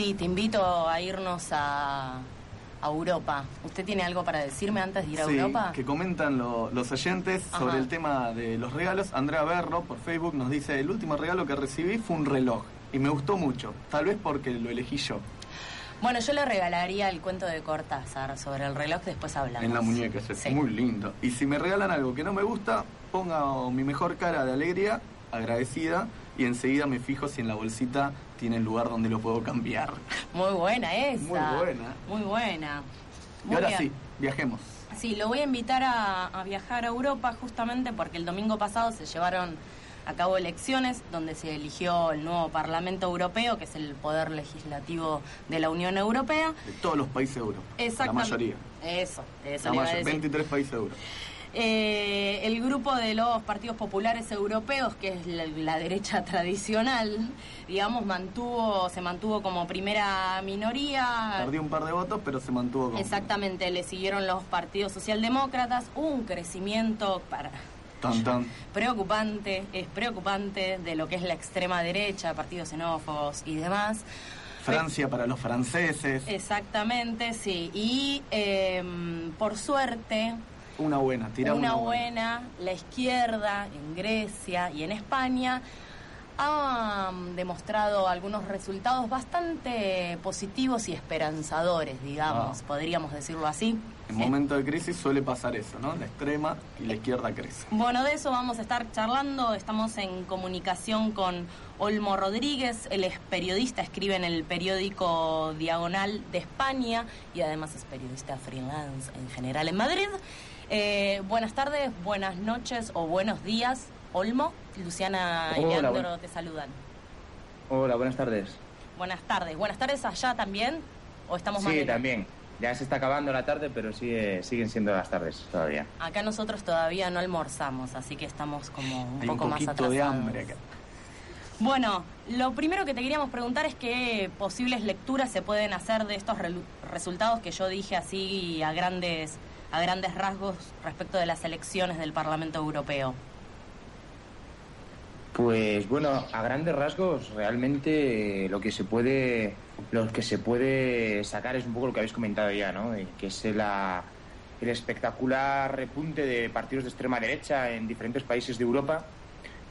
Sí, te invito a irnos a, Europa. ¿Usted tiene algo para decirme antes de ir a sí, Europa? que comentan los oyentes sobre el tema de los regalos. Andrea Berro por Facebook nos dice, el último regalo que recibí fue un reloj y me gustó mucho, tal vez porque lo elegí yo. Bueno, yo le regalaría el cuento de Cortázar sobre el reloj, después hablamos. En la muñeca, es muy lindo. Y si me regalan algo que no me gusta, ponga mi mejor cara de alegría, agradecida, y enseguida me fijo si en la bolsita tiene el lugar donde lo puedo cambiar. Muy buena esa. Muy buena. Muy buena. y ahora sí, viajemos. Sí, lo voy a invitar a viajar a Europa justamente porque el domingo pasado se llevaron a elecciones donde se eligió el nuevo Parlamento Europeo, que es el poder legislativo de la Unión Europea. De todos los países de Europa. La mayoría. Eso, eso. La mayoría, 23 países de Europa. Eh, el grupo de los partidos populares europeos, que es la, derecha tradicional, digamos, mantuvo, se mantuvo como primera minoría. Perdió un par de votos, pero se mantuvo como. Exactamente, le siguieron los partidos socialdemócratas, un crecimiento para Preocupante, es preocupante de lo que es la extrema derecha, partidos xenófobos y demás. Francia para los franceses. Exactamente, sí. Y em, por suerte... Una buena, tira una, buena. La izquierda en Grecia y en España ha demostrado algunos resultados bastante positivos y esperanzadores, digamos, ah. podríamos decirlo así. En momentos de crisis suele pasar eso, ¿no? La extrema y la izquierda crece. Bueno, de eso vamos a estar charlando. Estamos en comunicación con Olmo Rodríguez. Él es periodista, escribe en el periódico Diagonal de España y además es periodista freelance en general en Madrid. Eh, buenas tardes, buenas noches o buenos días. Olmo, Luciana y Leandro te saludan. Hola, buenas tardes. Buenas tardes. Buenas tardes allá también. ¿O estamos Sí, también. Ya se está acabando la tarde, pero sigue, siguen siendo las tardes todavía. Acá nosotros todavía no almorzamos, así que estamos como un poco un más atrasados. de hambre acá. Bueno, lo primero que te queríamos preguntar es qué posibles lecturas se pueden hacer de estos resultados que yo dije así a grandes, a grandes rasgos respecto de las elecciones del Parlamento Europeo. Pues bueno, a grandes rasgos, realmente lo que se puede, lo que se puede sacar es un poco lo que habéis comentado ya, ¿no? Que es el espectacular repunte de partidos de extrema derecha en diferentes países de Europa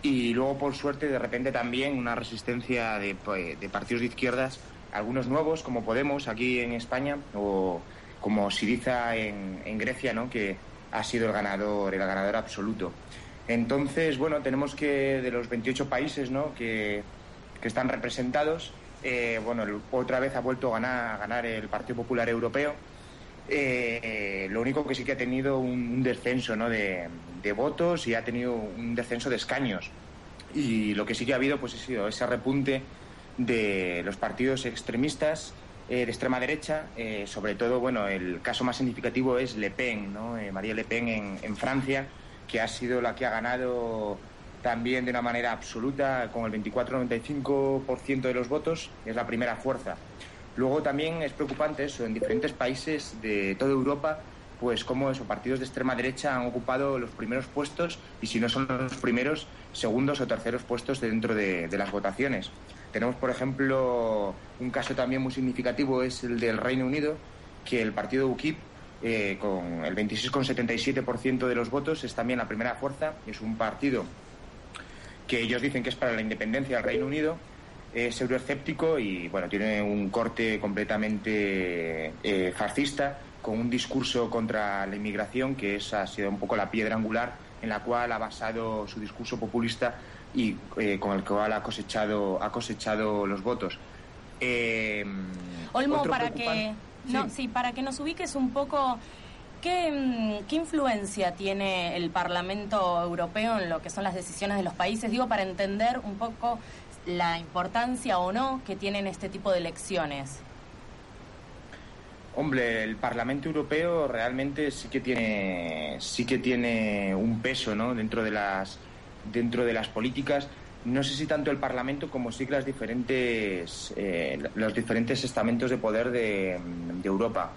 y luego, por suerte, de repente también una resistencia de, pues, partidos de izquierdas, algunos nuevos como Podemos aquí en España o como Siriza en, en Grecia, ¿no? Que ha sido el ganador, el ganador absoluto. Entonces, bueno, tenemos que de los 28 países ¿no? que, están representados, eh, bueno, otra vez ha vuelto a ganar, a ganar el Partido Popular Europeo. Eh, lo único que sí que ha tenido un, descenso ¿no? de, votos y ha tenido un descenso de escaños. Y lo que sí que ha habido pues, ha sido ese repunte de los partidos extremistas eh, de extrema derecha, sobre todo, bueno, el caso más significativo es Le Pen, ¿no? María Le Pen en, Francia, que ha sido la que ha ganado también de una manera absoluta, con el 24-95% de los votos, es la primera fuerza. Luego también es preocupante eso, en diferentes países de toda Europa, pues como esos partidos de extrema derecha han ocupado los primeros puestos y si no son los primeros, segundos o terceros puestos dentro de, de las votaciones. Tenemos, por ejemplo, un caso también muy significativo, es el del Reino Unido, que el partido UKIP eh, con el 26,77% de los votos, es también la primera fuerza, es un partido que ellos dicen que es para la independencia del Reino Unido, es euroescéptico y bueno, tiene un corte completamente eh, fascista, con un discurso contra la inmigración que esa ha sido un poco la piedra angular en la cual ha basado su discurso populista y eh, con el cual ha cosechado, ha cosechado los votos. Olmo, para que no, sí. para que nos ubiques un poco, ¿qué, mm, ¿qué influencia tiene el Parlamento Europeo en lo que son las decisiones de los países? Digo, para entender un poco la importancia o no que tienen este tipo de elecciones. Hombre, el Parlamento Europeo realmente sí que tiene sí que tiene un peso, ¿no? Dentro de las dentro de las políticas no sé si tanto el Parlamento como sí las diferentes, eh, los diferentes estamentos de poder de, Europa.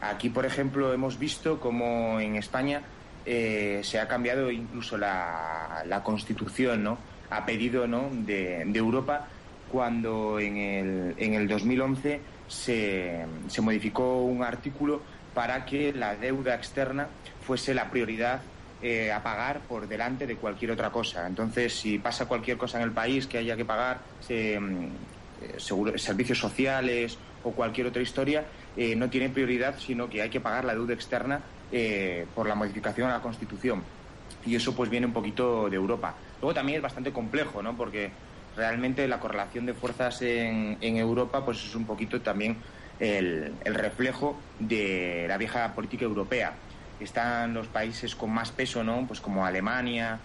Aquí, por ejemplo, hemos visto cómo en España eh, se ha cambiado incluso la, Constitución, ¿no? A pedido ¿no? de, Europa cuando en el, en el 2011 se, se modificó un artículo para que la deuda externa fuese la prioridad eh, a pagar por delante de cualquier otra cosa. Entonces, si pasa cualquier cosa en el país que haya que pagar, mm, eh, servicios sociales o cualquier otra historia, eh, no tiene prioridad, sino que hay que pagar la deuda externa por la modificación a la Constitución. Y eso pues viene un poquito de Europa. Luego también es bastante complejo, ¿no? Porque realmente la correlación de fuerzas en, Europa pues es un poquito también el, reflejo de la vieja política europea. Están los países con más peso, ¿no? Pues como Alemania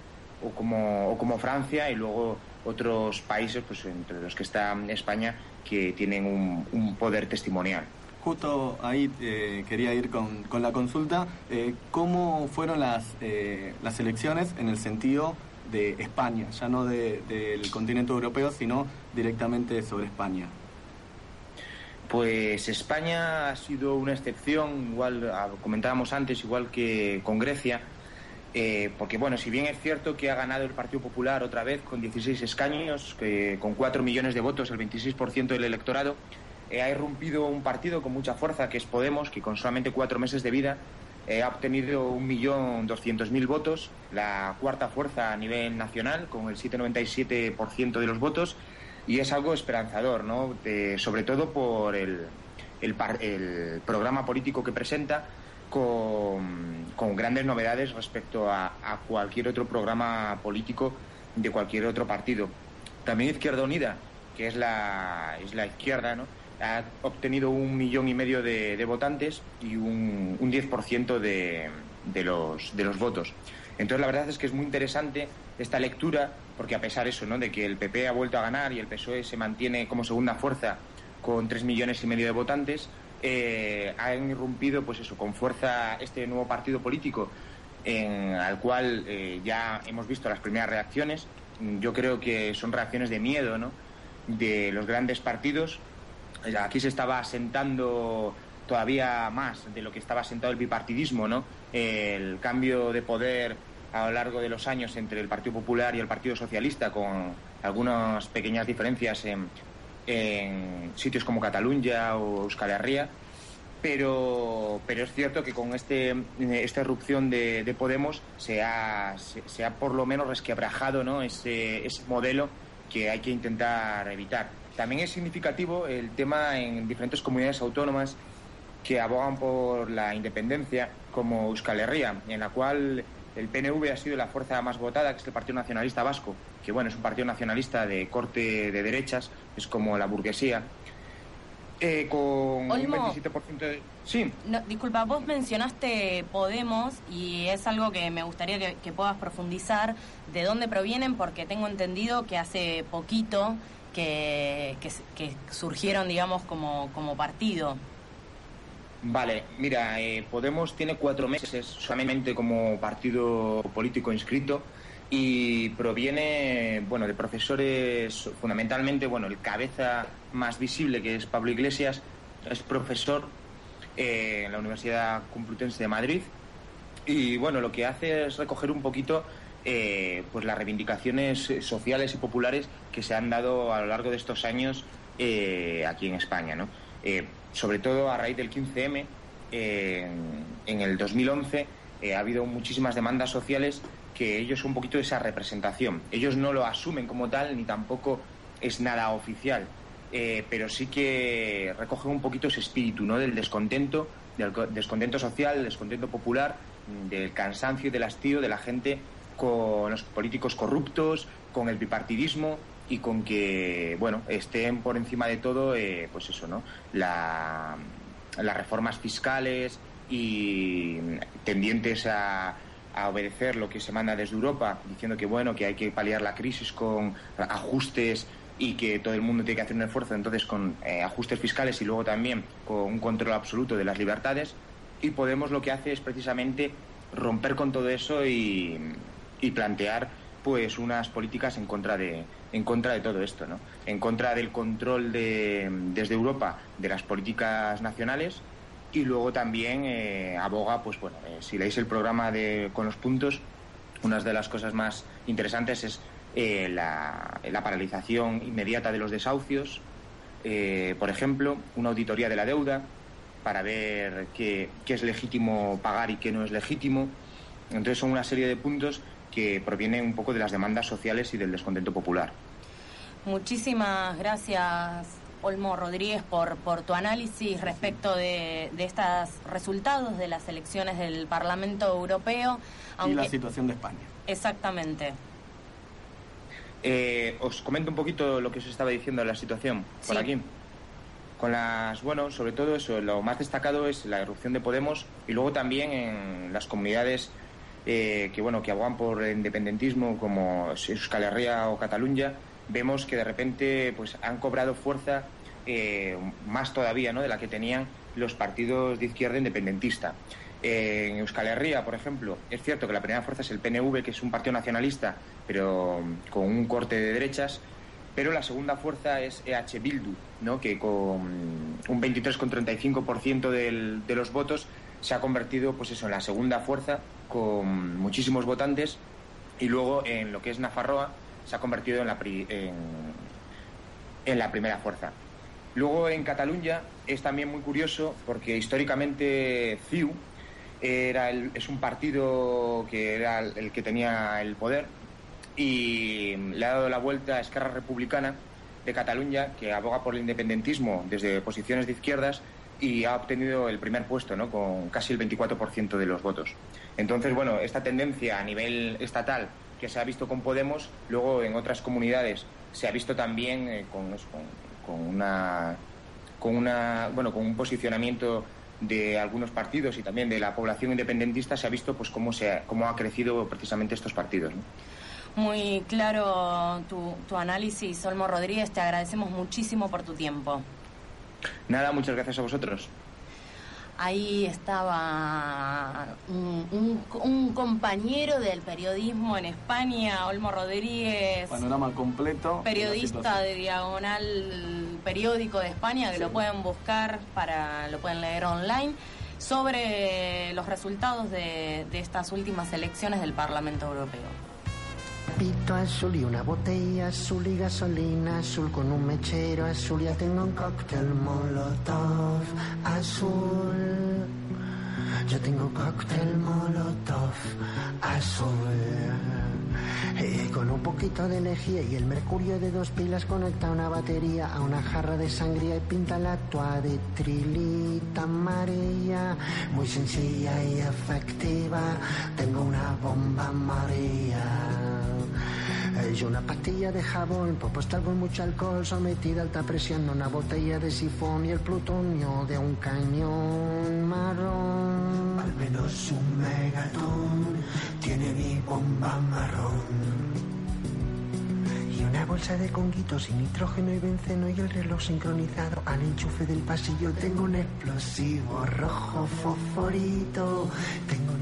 o como, o como Francia y luego otros países, pues entre los que está España, que tienen un, un poder testimonial. Justo ahí eh, quería ir con, con la consulta. Eh, ¿Cómo fueron las, eh, las elecciones en el sentido de España, ya no del continente europeo, sino directamente sobre España? Pues España ha sido una excepción, igual ah, comentábamos antes, igual que con Grecia, eh, porque bueno, si bien es cierto que ha ganado el Partido Popular otra vez con 16 escaños, con 4 millones de votos, el 26% del electorado, eh, ha irrumpido un partido con mucha fuerza, que es Podemos, que con solamente cuatro meses de vida eh, ha obtenido 1.200.000 votos, la cuarta fuerza a nivel nacional, con el 7,97% de los votos, y es algo esperanzador, ¿no? sobre todo por el, el, programa político que presenta, con, con grandes novedades respecto a, cualquier otro programa político de cualquier otro partido. También Izquierda Unida, que es la, es la izquierda, ¿no? ha obtenido un millón y medio de, votantes y un, un 10% de, de, los, de los votos. Entonces, la verdad es que es muy interesante esta lectura, porque a pesar eso, ¿no? de que el PP ha vuelto a ganar y el PSOE se mantiene como segunda fuerza con tres millones y medio de votantes, eh, han irrumpido, pues eso, con fuerza este nuevo partido político, al cual eh, ya hemos visto las primeras reacciones. Yo creo que son reacciones de miedo, ¿no? De los grandes partidos Aquí se estaba asentando todavía más de lo que estaba asentado el bipartidismo, ¿no? El cambio de poder a lo largo de los años entre el Partido Popular y el Partido Socialista, con algunas pequeñas diferencias en, sitios como Cataluña o Euskal Herria, pero, pero es cierto que con este, esta erupción de, Podemos se ha, se, ha por lo menos resquebrajado ¿no? ese, ese modelo que hay que intentar evitar. También es significativo el tema en diferentes comunidades autónomas que abogan por la independencia, como Euskal Herria, en la cual el PNV ha sido la fuerza más votada, que es el Partido Nacionalista Vasco, que bueno, es un partido nacionalista de corte de derechas, es como la burguesía. Eh, con un 27% de... Sí. disculpa, vos mencionaste Podemos y es algo que me gustaría que, que puedas profundizar de dónde provienen, porque tengo entendido que hace poquito que, que, surgieron, digamos, como, como partido? Vale, mira, eh, Podemos tiene cuatro meses solamente como partido político inscrito y proviene, bueno, de profesores, fundamentalmente, bueno, el cabeza más visible que es Pablo Iglesias, es profesor eh, en la Universidad Complutense de Madrid y, bueno, lo que hace es recoger un poquito eh, pues las reivindicaciones sociales y populares que se han dado a lo largo de estos años aquí en España. ¿no? Eh, sobre todo a raíz del 15M, en el 2011 ha habido muchísimas demandas sociales que ellos un poquito esa representación. Ellos no lo asumen como tal ni tampoco es nada oficial, pero sí que recogen un poquito ese espíritu ¿no? del descontento, del descontento social, del descontento popular, del cansancio y del hastío de la gente con los políticos corruptos, con el bipartidismo y con que, bueno, estén por encima de todo, eh, pues eso, ¿no? las reformas fiscales y tendientes a, obedecer lo que se manda desde Europa, diciendo que, bueno, que hay que paliar la crisis con ajustes y que todo el mundo tiene que hacer un esfuerzo, entonces con eh, ajustes fiscales y luego también con un control absoluto de las libertades. Y Podemos lo que hace es precisamente romper con todo eso y, y plantear pues unas políticas en contra de en contra de todo esto, ¿no? En contra del control de, desde Europa de las políticas nacionales y luego también eh, aboga, pues bueno, eh, si leéis el programa de con los puntos, una de las cosas más interesantes es eh, la, paralización inmediata de los desahucios, eh, por ejemplo, una auditoría de la deuda para ver qué, qué es legítimo pagar y qué no es legítimo. Entonces son una serie de puntos que provienen un poco de las demandas sociales y del descontento popular. Muchísimas gracias, Olmo Rodríguez, por, por tu análisis respecto de, de estos resultados de las elecciones del Parlamento Europeo. Y la situación de España. Exactamente. Eh, os comento un poquito lo que os estaba diciendo de la situación por aquí. Con las, bueno, sobre todo eso, lo más destacado es la erupción de Podemos y luego también en las comunidades eh, que, bueno, que abogan por el independentismo como Euskal Herria o Cataluña, vemos que de repente pues han cobrado fuerza eh, más todavía ¿no? de la que tenían los partidos de izquierda independentista. en Euskal Herria, por ejemplo, es cierto que la primera fuerza es el PNV, que es un partido nacionalista, pero con un corte de derechas, pero la segunda fuerza es EH Bildu, ¿no? que con un 23,35% de los votos se ha convertido pues eso, en la segunda fuerza con muchísimos votantes y luego en lo que es Nafarroa se ha convertido en la, en, la primera fuerza. Luego en Cataluña es también muy curioso porque históricamente CIU era es un partido que era el que tenía el poder y le ha dado la vuelta a Esquerra Republicana de Cataluña, que aboga por el independentismo desde posiciones de izquierdas y ha obtenido el primer puesto, ¿no? con casi el 24% de los votos. Entonces, bueno, esta tendencia a nivel estatal que se ha visto con Podemos, luego en otras comunidades se ha visto también eh, con, una con una bueno con un posicionamiento de algunos partidos y también de la población independentista se ha visto pues cómo se cómo ha crecido precisamente estos partidos. Muy claro tu, tu análisis, Olmo Rodríguez. Te agradecemos muchísimo por tu tiempo. Nada, muchas gracias a vosotros. Ahí estaba un, compañero del periodismo en España, Olmo Rodríguez. Panorama completo. Periodista de, Diagonal Periódico de España, que lo pueden buscar, para lo pueden leer online, sobre los resultados de estas últimas elecciones del Parlamento Europeo pito azul y una botella azul y gasolina azul con un mechero azul. Ya tengo un cóctel molotov azul. Yo tengo cóctel molotov azul. Y con un poquito de energía y el mercurio de dos pilas conecta una batería a una jarra de sangría y pinta la toa de trilita amarilla. Muy sencilla y efectiva. Tengo una bomba amarilla. Y una pastilla de jabón, estar con mucho alcohol sometida a alta presión, una botella de sifón y el plutonio de un cañón marrón. Al menos un megatón tiene mi bomba marrón. Y una bolsa de conguitos sin nitrógeno y benceno y el reloj sincronizado al enchufe del pasillo. Tengo un explosivo rojo fosforito. Tengo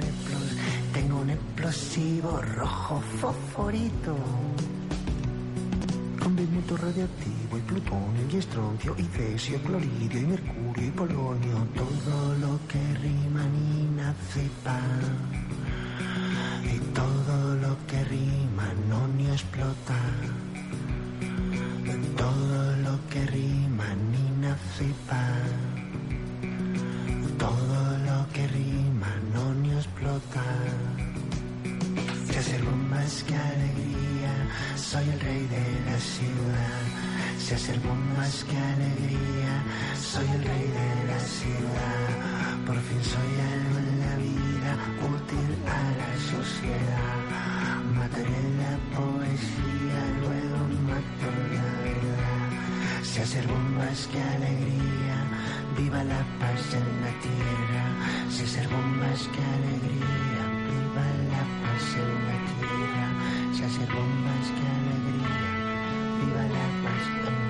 un explosivo rojo fosforito. Con bimento radioactivo y plutonio y estroncio y cesio, cloridio y mercurio y polonio. Todo lo que rima ni nacepa. Y todo lo que rima no ni explota. útil a la sociedad. Mataré la poesía, luego mato la verdad. Se hacer bombas, que alegría, viva la paz en la tierra. Se hacer bombas, que alegría, viva la paz en la tierra. Se hacer bombas, que alegría, viva la paz en la tierra.